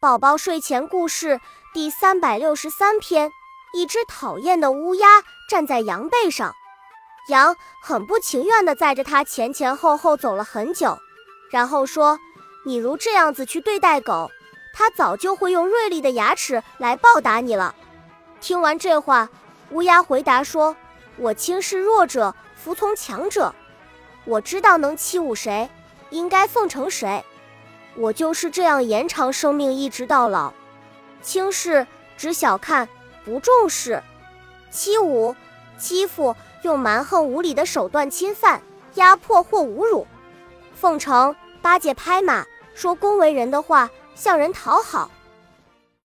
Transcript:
宝宝睡前故事第三百六十三篇：一只讨厌的乌鸦站在羊背上，羊很不情愿地载着它前前后后走了很久，然后说：“你如这样子去对待狗，它早就会用锐利的牙齿来报答你了。”听完这话，乌鸦回答说：“我轻视弱者，服从强者。我知道能欺侮谁，应该奉承谁。”我就是这样延长生命，一直到老。轻视只小看不重视，欺侮欺负用蛮横无理的手段侵犯、压迫或侮辱，奉承巴结拍马说恭维人的话，向人讨好。